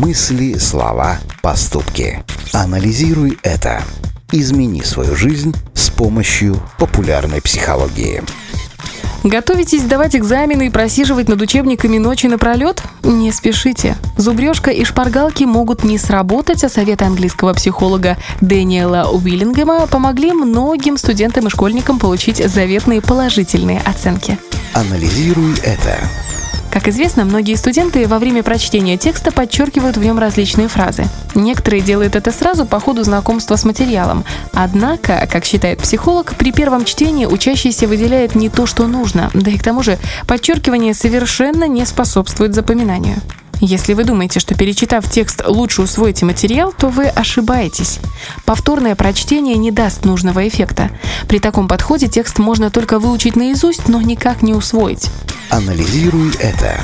Мысли, слова, поступки. Анализируй это. Измени свою жизнь с помощью популярной психологии. Готовитесь сдавать экзамены и просиживать над учебниками ночи напролет? Не спешите. Зубрежка и шпаргалки могут не сработать, а советы английского психолога Дэниела Уиллингема помогли многим студентам и школьникам получить заветные положительные оценки. Анализируй это. Как известно, многие студенты во время прочтения текста подчеркивают в нем различные фразы. Некоторые делают это сразу по ходу знакомства с материалом. Однако, как считает психолог, при первом чтении учащийся выделяет не то, что нужно, да и к тому же подчеркивание совершенно не способствует запоминанию. Если вы думаете, что перечитав текст лучше усвоите материал, то вы ошибаетесь. Повторное прочтение не даст нужного эффекта. При таком подходе текст можно только выучить наизусть, но никак не усвоить. Анализируй это.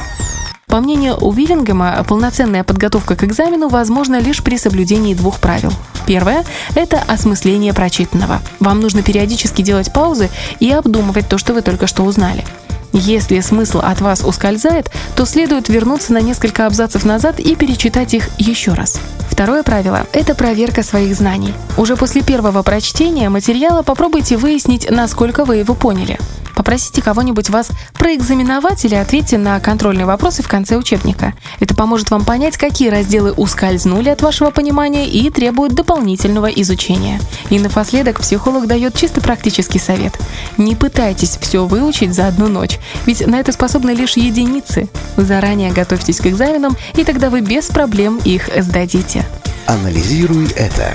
По мнению Уиллингема, полноценная подготовка к экзамену возможна лишь при соблюдении двух правил. Первое – это осмысление прочитанного. Вам нужно периодически делать паузы и обдумывать то, что вы только что узнали. Если смысл от вас ускользает, то следует вернуться на несколько абзацев назад и перечитать их еще раз. Второе правило – это проверка своих знаний. Уже после первого прочтения материала попробуйте выяснить, насколько вы его поняли. Попросите кого-нибудь вас проэкзаменовать или ответьте на контрольные вопросы в конце учебника. Это поможет вам понять, какие разделы ускользнули от вашего понимания и требуют дополнительного изучения. И напоследок психолог дает чисто практический совет. Не пытайтесь все выучить за одну ночь, ведь на это способны лишь единицы. Заранее готовьтесь к экзаменам, и тогда вы без проблем их сдадите. Анализируй это.